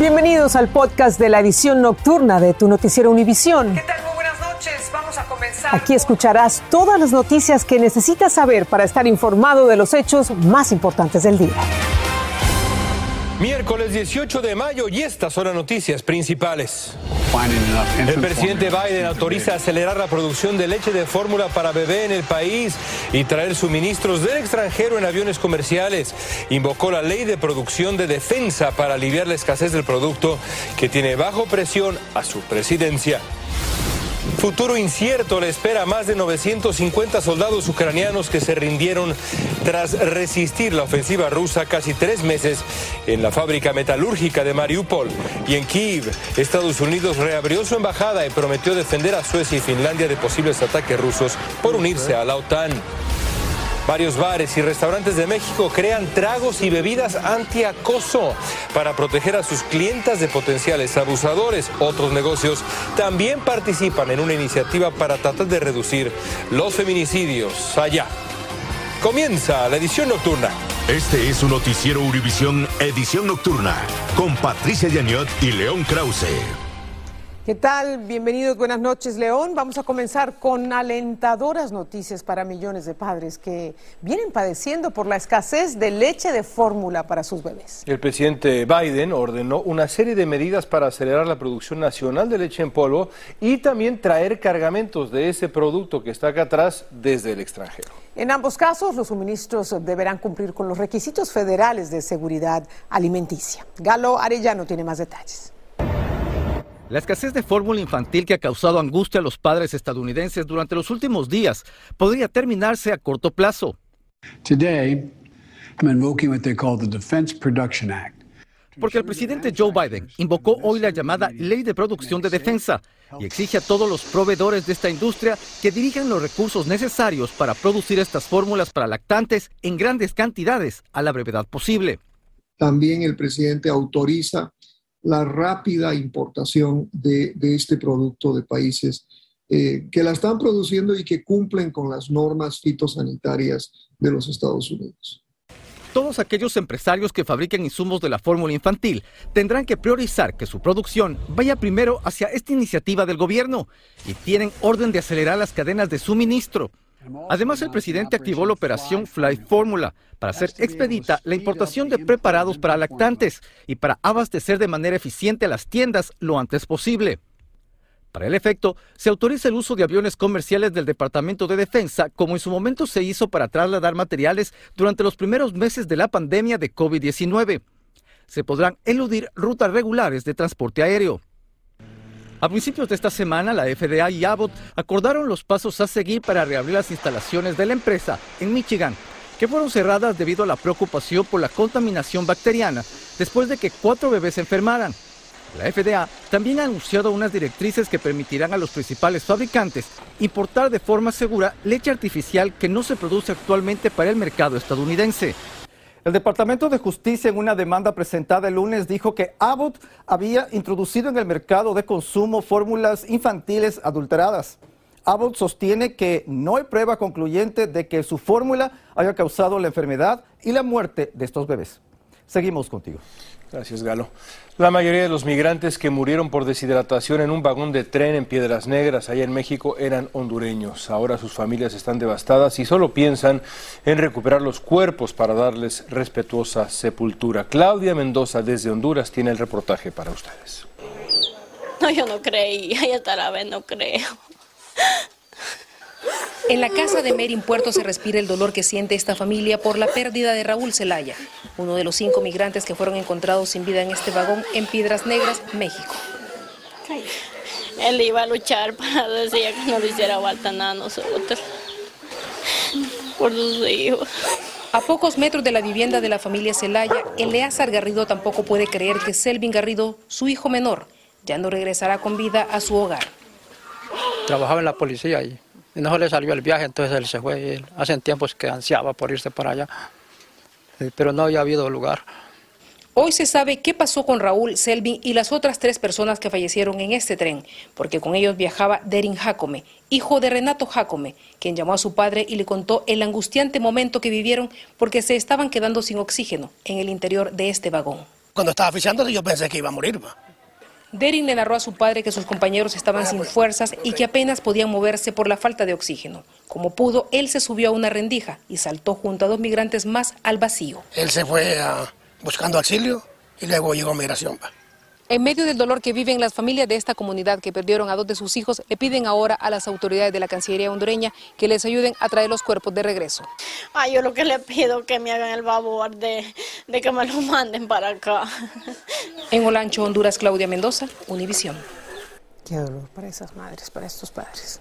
Bienvenidos al podcast de la edición nocturna de tu noticiero Univisión. ¿Qué tal? Muy buenas noches. Vamos a comenzar. Aquí escucharás todas las noticias que necesitas saber para estar informado de los hechos más importantes del día. Miércoles 18 de mayo y estas son las noticias principales. El presidente Biden autoriza acelerar la producción de leche de fórmula para bebé en el país y traer suministros del extranjero en aviones comerciales. Invocó la ley de producción de defensa para aliviar la escasez del producto que tiene bajo presión a su presidencia. Futuro incierto le espera a más de 950 soldados ucranianos que se rindieron tras resistir la ofensiva rusa casi tres meses en la fábrica metalúrgica de Mariupol. Y en Kiev, Estados Unidos reabrió su embajada y prometió defender a Suecia y Finlandia de posibles ataques rusos por unirse a la OTAN. Varios bares y restaurantes de México crean tragos y bebidas antiacoso para proteger a sus clientas de potenciales abusadores. Otros negocios también participan en una iniciativa para tratar de reducir los feminicidios allá. Comienza la edición nocturna. Este es un noticiero Univisión Edición Nocturna con Patricia Yaniot y León Krause. ¿Qué tal? Bienvenidos, buenas noches, León. Vamos a comenzar con alentadoras noticias para millones de padres que vienen padeciendo por la escasez de leche de fórmula para sus bebés. El presidente Biden ordenó una serie de medidas para acelerar la producción nacional de leche en polvo y también traer cargamentos de ese producto que está acá atrás desde el extranjero. En ambos casos, los suministros deberán cumplir con los requisitos federales de seguridad alimenticia. Galo Arellano tiene más detalles. La escasez de fórmula infantil que ha causado angustia a los padres estadounidenses durante los últimos días podría terminarse a corto plazo. Porque el presidente Joe Biden invocó hoy la llamada Ley de Producción de Defensa y exige a todos los proveedores de esta industria que dirijan los recursos necesarios para producir estas fórmulas para lactantes en grandes cantidades a la brevedad posible. También el presidente autoriza la rápida importación de, este producto de países eh, que la están produciendo y que cumplen con las normas fitosanitarias de los Estados Unidos. Todos aquellos empresarios que fabriquen insumos de la fórmula infantil tendrán que priorizar que su producción vaya primero hacia esta iniciativa del gobierno y tienen orden de acelerar las cadenas de suministro. Además, el presidente activó la operación Fly Formula para hacer expedita la importación de preparados para lactantes y para abastecer de manera eficiente las tiendas lo antes posible. Para el efecto, se autoriza el uso de aviones comerciales del Departamento de Defensa, como en su momento se hizo para trasladar materiales durante los primeros meses de la pandemia de COVID-19. Se podrán eludir rutas regulares de transporte aéreo. A principios de esta semana, la FDA y Abbott acordaron los pasos a seguir para reabrir las instalaciones de la empresa en Michigan, que fueron cerradas debido a la preocupación por la contaminación bacteriana después de que cuatro bebés se enfermaran. La FDA también ha anunciado unas directrices que permitirán a los principales fabricantes importar de forma segura leche artificial que no se produce actualmente para el mercado estadounidense. El Departamento de Justicia en una demanda presentada el lunes dijo que Abbott había introducido en el mercado de consumo fórmulas infantiles adulteradas. Abbott sostiene que no hay prueba concluyente de que su fórmula haya causado la enfermedad y la muerte de estos bebés. Seguimos contigo. Gracias, Galo. La mayoría de los migrantes que murieron por deshidratación en un vagón de tren en Piedras Negras, allá en México, eran hondureños. Ahora sus familias están devastadas y solo piensan en recuperar los cuerpos para darles respetuosa sepultura. Claudia Mendoza desde Honduras tiene el reportaje para ustedes. No, yo no creí, ya hasta la vez no creo. En la casa de Merin Puerto se respira el dolor que siente esta familia por la pérdida de Raúl Zelaya, uno de los cinco migrantes que fueron encontrados sin vida en este vagón en Piedras Negras, México. Él iba a luchar para decir que no le hiciera falta nada a nosotros, por sus hijos. A pocos metros de la vivienda de la familia Zelaya, Eleazar Garrido tampoco puede creer que Selvin Garrido, su hijo menor, ya no regresará con vida a su hogar. Trabajaba en la policía y y no le salió el viaje, entonces él se fue. Él, hace tiempos que ansiaba por irse para allá, pero no había habido lugar. Hoy se sabe qué pasó con Raúl, Selvin y las otras tres personas que fallecieron en este tren, porque con ellos viajaba Derin Jacome, hijo de Renato Jacome, quien llamó a su padre y le contó el angustiante momento que vivieron porque se estaban quedando sin oxígeno en el interior de este vagón. Cuando estaba oficiando yo pensé que iba a morir. Derin le narró a su padre que sus compañeros estaban sin fuerzas y que apenas podían moverse por la falta de oxígeno. Como pudo, él se subió a una rendija y saltó junto a dos migrantes más al vacío. Él se fue ah, buscando auxilio y luego llegó a migración. En medio del dolor que viven las familias de esta comunidad que perdieron a dos de sus hijos, le piden ahora a las autoridades de la Cancillería hondureña que les ayuden a traer los cuerpos de regreso. Ay, yo lo que le pido que me hagan el favor de, de que me lo manden para acá. En Olancho, Honduras, Claudia Mendoza, Univisión. Qué dolor para esas madres, para estos padres.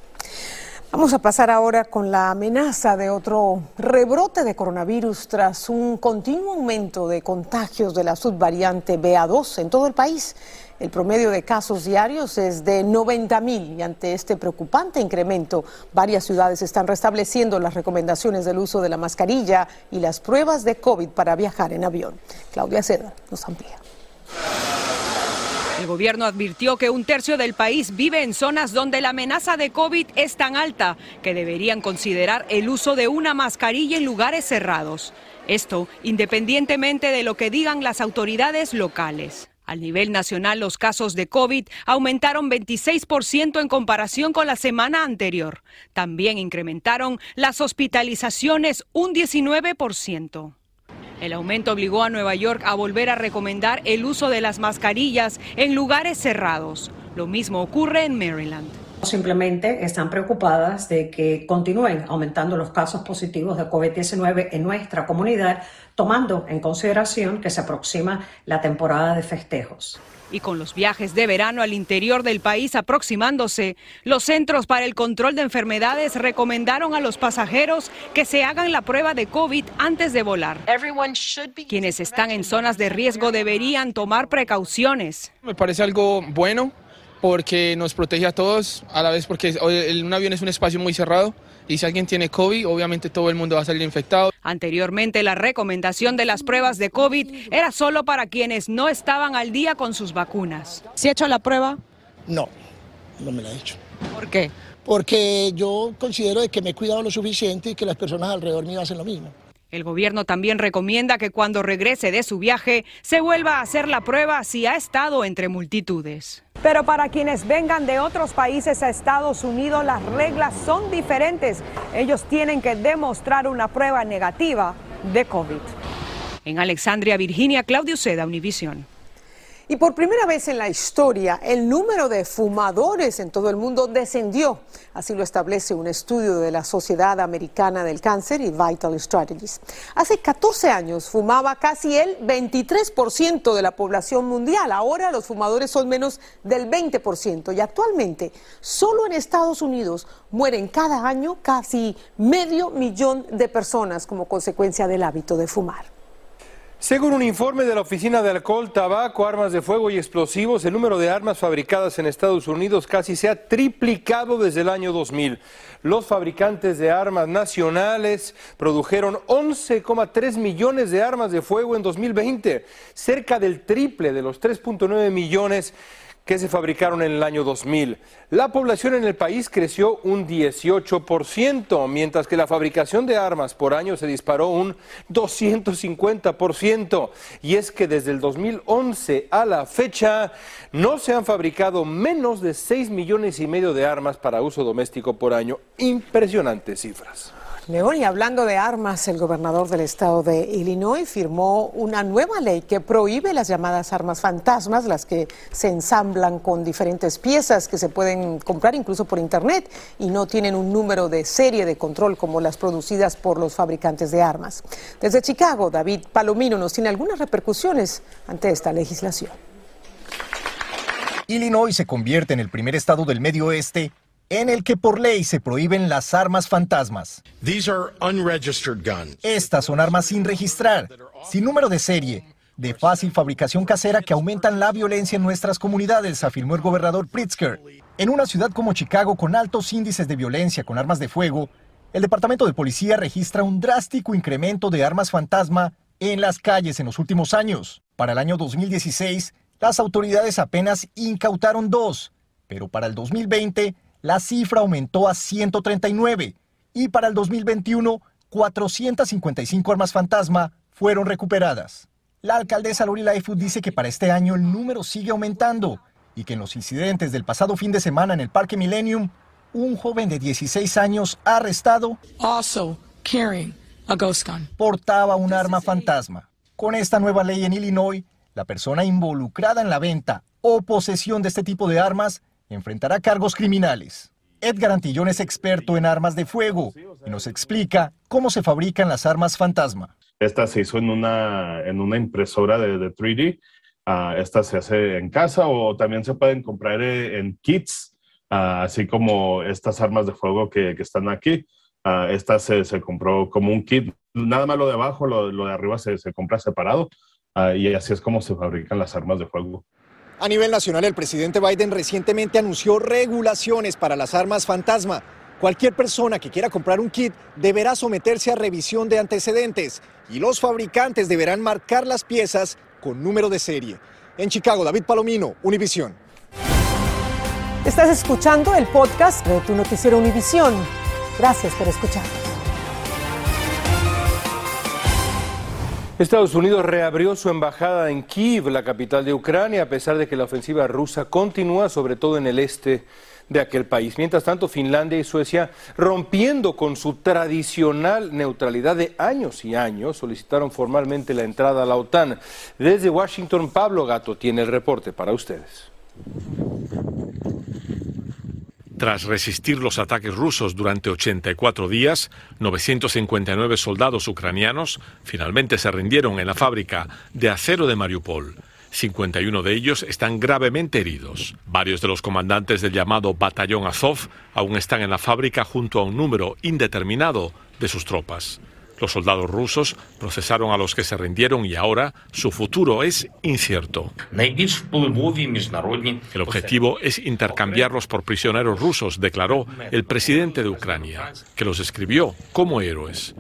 Vamos a pasar ahora con la amenaza de otro rebrote de coronavirus tras un continuo aumento de contagios de la subvariante BA2 en todo el país. El promedio de casos diarios es de 90 mil y ante este preocupante incremento, varias ciudades están restableciendo las recomendaciones del uso de la mascarilla y las pruebas de COVID para viajar en avión. Claudia Seda nos amplía. Gobierno advirtió que un tercio del país vive en zonas donde la amenaza de COVID es tan alta que deberían considerar el uso de una mascarilla en lugares cerrados. Esto independientemente de lo que digan las autoridades locales. Al nivel nacional, los casos de COVID aumentaron 26% en comparación con la semana anterior. También incrementaron las hospitalizaciones un 19%. El aumento obligó a Nueva York a volver a recomendar el uso de las mascarillas en lugares cerrados. Lo mismo ocurre en Maryland. Simplemente están preocupadas de que continúen aumentando los casos positivos de COVID-19 en nuestra comunidad, tomando en consideración que se aproxima la temporada de festejos. Y con los viajes de verano al interior del país aproximándose, los Centros para el Control de Enfermedades recomendaron a los pasajeros que se hagan la prueba de COVID antes de volar. Quienes están en zonas de riesgo deberían tomar precauciones. Me parece algo bueno porque nos protege a todos, a la vez porque un avión es un espacio muy cerrado y si alguien tiene COVID, obviamente todo el mundo va a salir infectado. Anteriormente, la recomendación de las pruebas de COVID era solo para quienes no estaban al día con sus vacunas. ¿Se ha hecho la prueba? No, no me la he hecho. ¿Por qué? Porque yo considero que me he cuidado lo suficiente y que las personas alrededor mío hacen lo mismo. El gobierno también recomienda que cuando regrese de su viaje se vuelva a hacer la prueba si ha estado entre multitudes. Pero para quienes vengan de otros países a Estados Unidos las reglas son diferentes. Ellos tienen que demostrar una prueba negativa de COVID. En Alexandria, Virginia, Claudio Seda, Univisión. Y por primera vez en la historia, el número de fumadores en todo el mundo descendió. Así lo establece un estudio de la Sociedad Americana del Cáncer y Vital Strategies. Hace 14 años fumaba casi el 23% de la población mundial. Ahora los fumadores son menos del 20% y actualmente solo en Estados Unidos mueren cada año casi medio millón de personas como consecuencia del hábito de fumar. Según un informe de la Oficina de Alcohol, Tabaco, Armas de Fuego y Explosivos, el número de armas fabricadas en Estados Unidos casi se ha triplicado desde el año 2000. Los fabricantes de armas nacionales produjeron 11,3 millones de armas de fuego en 2020, cerca del triple de los 3.9 millones que se fabricaron en el año 2000. La población en el país creció un 18%, mientras que la fabricación de armas por año se disparó un 250%. Y es que desde el 2011 a la fecha no se han fabricado menos de 6 millones y medio de armas para uso doméstico por año. Impresionantes cifras. León, y hablando de armas, el gobernador del estado de Illinois firmó una nueva ley que prohíbe las llamadas armas fantasmas, las que se ensamblan con diferentes piezas que se pueden comprar incluso por internet y no tienen un número de serie de control como las producidas por los fabricantes de armas. Desde Chicago, David Palomino nos tiene algunas repercusiones ante esta legislación. Illinois se convierte en el primer estado del medio oeste en el que por ley se prohíben las armas fantasmas. Estas son armas sin registrar, sin número de serie, de fácil fabricación casera que aumentan la violencia en nuestras comunidades, afirmó el gobernador Pritzker. En una ciudad como Chicago con altos índices de violencia con armas de fuego, el Departamento de Policía registra un drástico incremento de armas fantasma en las calles en los últimos años. Para el año 2016, las autoridades apenas incautaron dos, pero para el 2020 la cifra aumentó a 139 y para el 2021 455 armas fantasma fueron recuperadas. La alcaldesa Lori Lightfoot dice que para este año el número sigue aumentando y que en los incidentes del pasado fin de semana en el Parque Millennium, un joven de 16 años arrestado also carrying a ghost gun. portaba un arma fantasma. Con esta nueva ley en Illinois, la persona involucrada en la venta o posesión de este tipo de armas enfrentará cargos criminales. Edgar Antillón es experto en armas de fuego y nos explica cómo se fabrican las armas fantasma. Esta se hizo en una, en una impresora de, de 3D. Ah, esta se hace en casa o también se pueden comprar eh, en kits, ah, así como estas armas de fuego que, están aquí. Ah, esta se, se, compró como un kit, nada más lo de abajo, lo, lo de arriba se, se compra separado y así es como se fabrican las armas de fuego. A nivel nacional, el presidente Biden recientemente anunció regulaciones para las armas fantasma. Cualquier persona que quiera comprar un kit deberá someterse a revisión de antecedentes y los fabricantes deberán marcar las piezas con número de serie. En Chicago, David Palomino, Univisión. Estás escuchando el podcast de tu noticiero Univisión. Gracias por escucharnos. Estados Unidos reabrió su embajada en Kiev, la capital de Ucrania, a pesar de que la ofensiva rusa continúa, sobre todo en el este de aquel país. Mientras tanto, Finlandia y Suecia, rompiendo con su tradicional neutralidad de años y años, solicitaron formalmente la entrada a la OTAN. Desde Washington, Pablo Gato tiene el reporte para ustedes. Tras resistir los ataques rusos durante 84 días, 959 soldados ucranianos finalmente se rindieron en la fábrica de acero de Mariupol. 51 de ellos están gravemente heridos. Varios de los comandantes del llamado Batallón Azov aún están en la fábrica junto a un número indeterminado de sus tropas. Los soldados rusos procesaron a los que se rindieron y ahora su futuro es incierto. El objetivo es intercambiarlos por prisioneros rusos, declaró el presidente de Ucrania, que los escribió como héroes.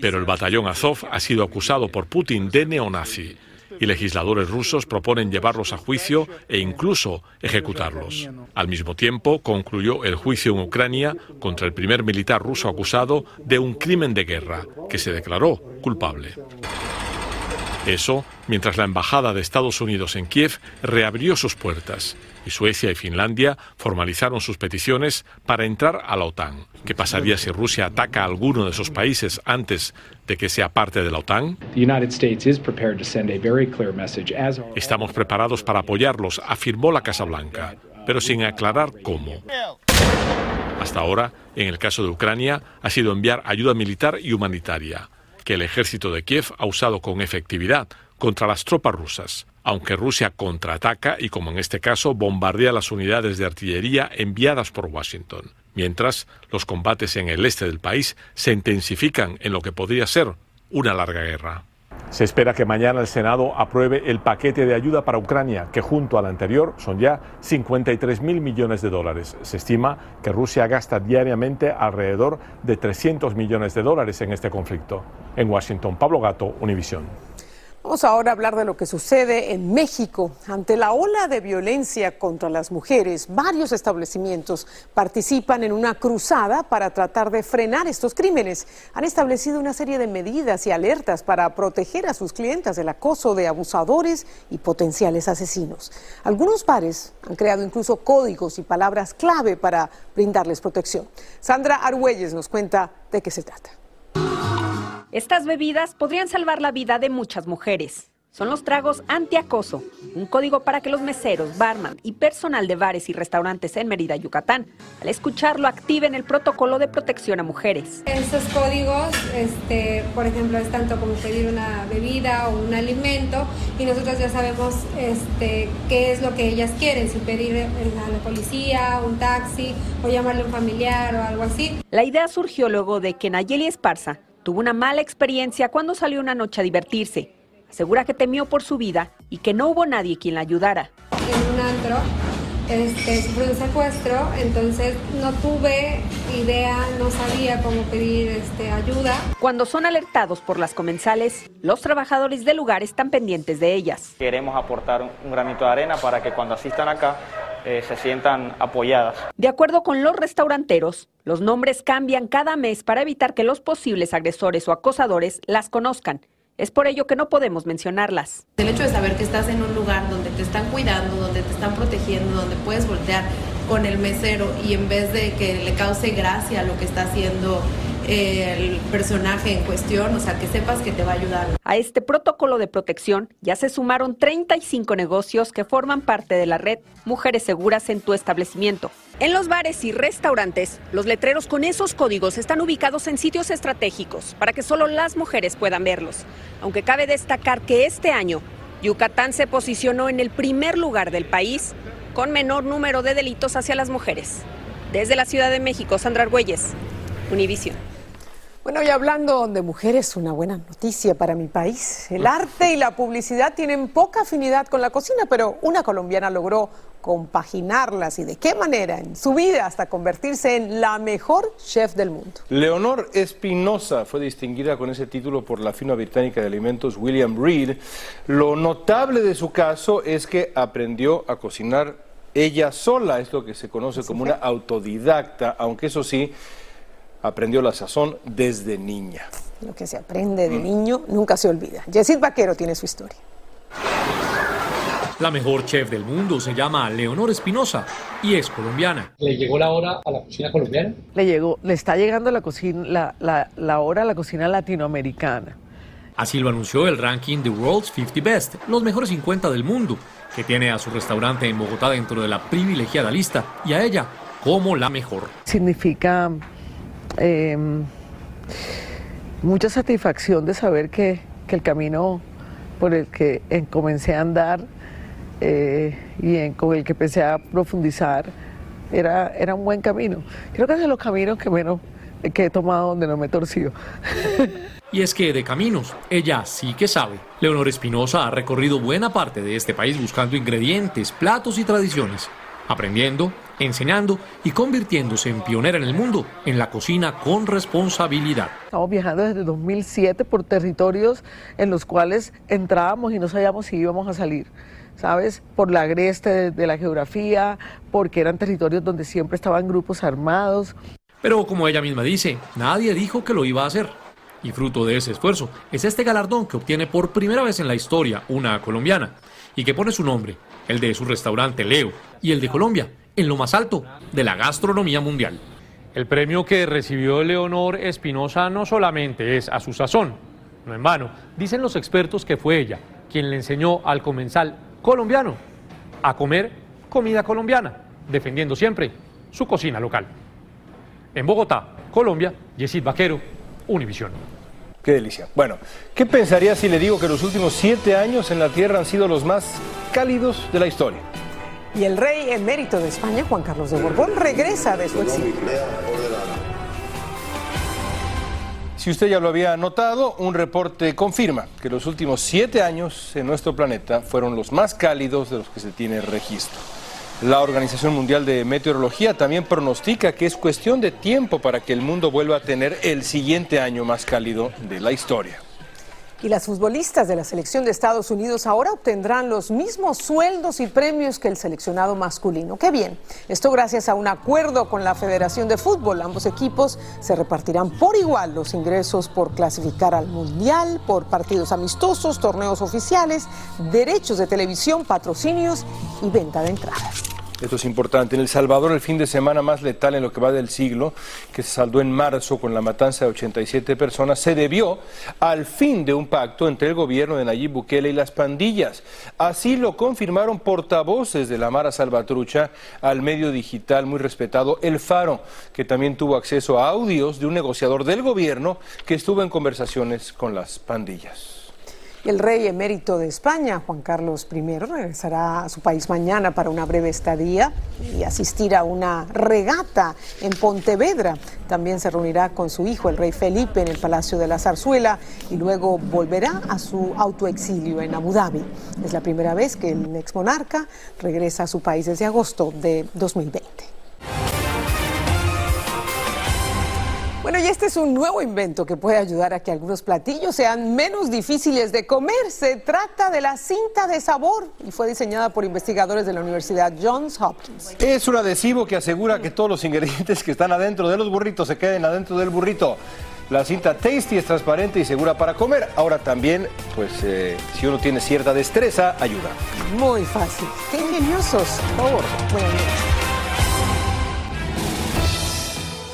Pero el batallón Azov ha sido acusado por Putin de neonazi y legisladores rusos proponen llevarlos a juicio e incluso ejecutarlos. Al mismo tiempo, concluyó el juicio en Ucrania contra el primer militar ruso acusado de un crimen de guerra, que se declaró culpable. Eso mientras la Embajada de Estados Unidos en Kiev reabrió sus puertas y Suecia y Finlandia formalizaron sus peticiones para entrar a la OTAN. ¿Qué pasaría si Rusia ataca a alguno de esos países antes de que sea parte de la OTAN? Estamos preparados para apoyarlos, afirmó la Casa Blanca, pero sin aclarar cómo. Hasta ahora, en el caso de Ucrania, ha sido enviar ayuda militar y humanitaria, que el ejército de Kiev ha usado con efectividad contra las tropas rusas, aunque Rusia contraataca y, como en este caso, bombardea las unidades de artillería enviadas por Washington. Mientras, los combates en el este del país se intensifican en lo que podría ser una larga guerra. Se espera que mañana el Senado apruebe el paquete de ayuda para Ucrania, que junto al anterior son ya 53 mil millones de dólares. Se estima que Rusia gasta diariamente alrededor de 300 millones de dólares en este conflicto. En Washington, Pablo Gato, Univisión. Vamos ahora a hablar de lo que sucede en México. Ante la ola de violencia contra las mujeres, varios establecimientos participan en una cruzada para tratar de frenar estos crímenes. Han establecido una serie de medidas y alertas para proteger a sus clientas del acoso de abusadores y potenciales asesinos. Algunos bares han creado incluso códigos y palabras clave para brindarles protección. Sandra Argüelles nos cuenta de qué se trata. Estas bebidas podrían salvar la vida de muchas mujeres. Son los tragos antiacoso, un código para que los meseros, barman y personal de bares y restaurantes en Mérida, Yucatán, al escucharlo activen el protocolo de protección a mujeres. Estos códigos, este, por ejemplo, es tanto como pedir una bebida o un alimento y nosotros ya sabemos este, qué es lo que ellas quieren, si pedir a la policía, un taxi o llamarle a un familiar o algo así. La idea surgió luego de que Nayeli Esparza tuvo una mala experiencia cuando salió una noche a divertirse. Asegura que temió por su vida y que no hubo nadie quien la ayudara. En un antro este, sufrió un secuestro, entonces no tuve idea, no sabía cómo pedir este, ayuda. Cuando son alertados por las comensales, los trabajadores del lugar están pendientes de ellas. Queremos aportar un granito de arena para que cuando asistan acá eh, se sientan apoyadas. De acuerdo con los restauranteros, los nombres cambian cada mes para evitar que los posibles agresores o acosadores las conozcan Es por ello que no podemos mencionarlas. El hecho de saber que estás en un lugar donde te están cuidando, donde te están protegiendo, donde puedes voltear con el mesero y en vez de que le cause gracia lo que está haciendo el personaje en cuestión, o sea, que sepas que te va a ayudar. A este protocolo de protección ya se sumaron 35 negocios que forman parte de la red Mujeres Seguras en tu establecimiento. En los bares y restaurantes, los letreros con esos códigos están ubicados en sitios estratégicos para que solo las mujeres puedan verlos. Aunque cabe destacar que este año Yucatán se posicionó en el primer lugar del país con menor número de delitos hacia las mujeres. Desde la Ciudad de México, Sandra Argüelles, Univision. Bueno, y hablando de mujeres, una buena noticia para mi país. El arte y la publicidad tienen poca afinidad con la cocina, pero una colombiana logró compaginarlas y de qué manera en su vida hasta convertirse en la mejor chef del mundo. Leonor Espinosa fue distinguida con ese título por la firma británica de alimentos William Reed. Lo notable de su caso es que aprendió a cocinar ella sola, es lo que se conoce como una autodidacta, aunque eso sí, aprendió la sazón desde niña. Lo que se aprende de niño nunca se olvida. Yesid Vaquero tiene su historia. La mejor chef del mundo se llama Leonor Espinosa y es colombiana. ¿Le llegó la hora a la cocina colombiana? Le llegó, le está llegando la cocina, la, la, la hora a la cocina latinoamericana. Así lo anunció el ranking The World's 50 Best, los mejores 50 del mundo, que tiene a su restaurante en Bogotá dentro de la privilegiada lista y a ella como la mejor. Significa eh, mucha satisfacción de saber que, que, el camino por el que comencé a andar eh, y en, con el que empecé a profundizar era, era un buen camino. Creo que es de los caminos que menos que he tomado donde no me he torcido. Y es que de caminos, ella sí que sabe. Leonor Espinosa ha recorrido buena parte de este país buscando ingredientes, platos y tradiciones, aprendiendo, enseñando y convirtiéndose en pionera en el mundo en la cocina con responsabilidad. Estamos viajando desde 2007 por territorios en los cuales entrábamos y no sabíamos si íbamos a salir. ¿Sabes? Por la agreste de, de la geografía, porque eran territorios donde siempre estaban grupos armados. Pero como ella misma dice, nadie dijo que lo iba a hacer. Y fruto de ese esfuerzo es este galardón que obtiene por primera vez en la historia una colombiana y que pone su nombre, el de su restaurante Leo y el de Colombia, en lo más alto de la gastronomía mundial. El premio que recibió Leonor Espinosa no solamente es a su sazón, no en vano. Dicen los expertos que fue ella quien le enseñó al comensal colombiano a comer comida colombiana, defendiendo siempre su cocina local. En Bogotá, Colombia, Yesid Vaquero, Univisión. Qué delicia. Bueno, ¿qué pensaría si le digo que los últimos siete años en la Tierra han sido los más cálidos de la historia? Y el rey emérito de España, Juan Carlos de Borbón, regresa de su exilio. Si usted ya lo había notado, un reporte confirma que los últimos siete años en nuestro planeta fueron los más cálidos de los que se tiene registro. La Organización Mundial de Meteorología también pronostica que es cuestión de tiempo para que el mundo vuelva a tener el siguiente año más cálido de la historia. Y las futbolistas de la selección de Estados Unidos ahora obtendrán los mismos sueldos y premios que el seleccionado masculino. Qué bien. Esto gracias a un acuerdo con la Federación de Fútbol. Ambos equipos se repartirán por igual los ingresos por clasificar al Mundial, por partidos amistosos, torneos oficiales, derechos de televisión, patrocinios y venta de entradas. Esto es importante. En El Salvador, el fin de semana más letal en lo que va del siglo, que se saldó en marzo con la matanza de 87 personas, se debió al fin de un pacto entre el gobierno de Nayib Bukele y las pandillas. Así lo confirmaron portavoces de la Mara Salvatrucha al medio digital muy respetado El Faro, que también tuvo acceso a audios de un negociador del gobierno que estuvo en conversaciones con las pandillas. El rey emérito de España, Juan Carlos I, regresará a su país mañana para una breve estadía y asistir a una regata en Pontevedra. También se reunirá con su hijo, el rey Felipe, en el Palacio de la Zarzuela y luego volverá a su autoexilio en Abu Dhabi. Es la primera vez que el ex monarca regresa a su país desde agosto de 2020. Bueno, y este es un nuevo invento que puede ayudar a que algunos platillos sean menos difíciles de comer. Se trata de la cinta de sabor y fue diseñada por investigadores de la Universidad Johns Hopkins. Es un adhesivo que asegura que todos los ingredientes que están adentro de los burritos se queden adentro del burrito. La cinta Tasty es transparente y segura para comer. Ahora también, pues eh, si uno tiene cierta destreza, ayuda. Muy fácil. Ingeniosos. Por favor.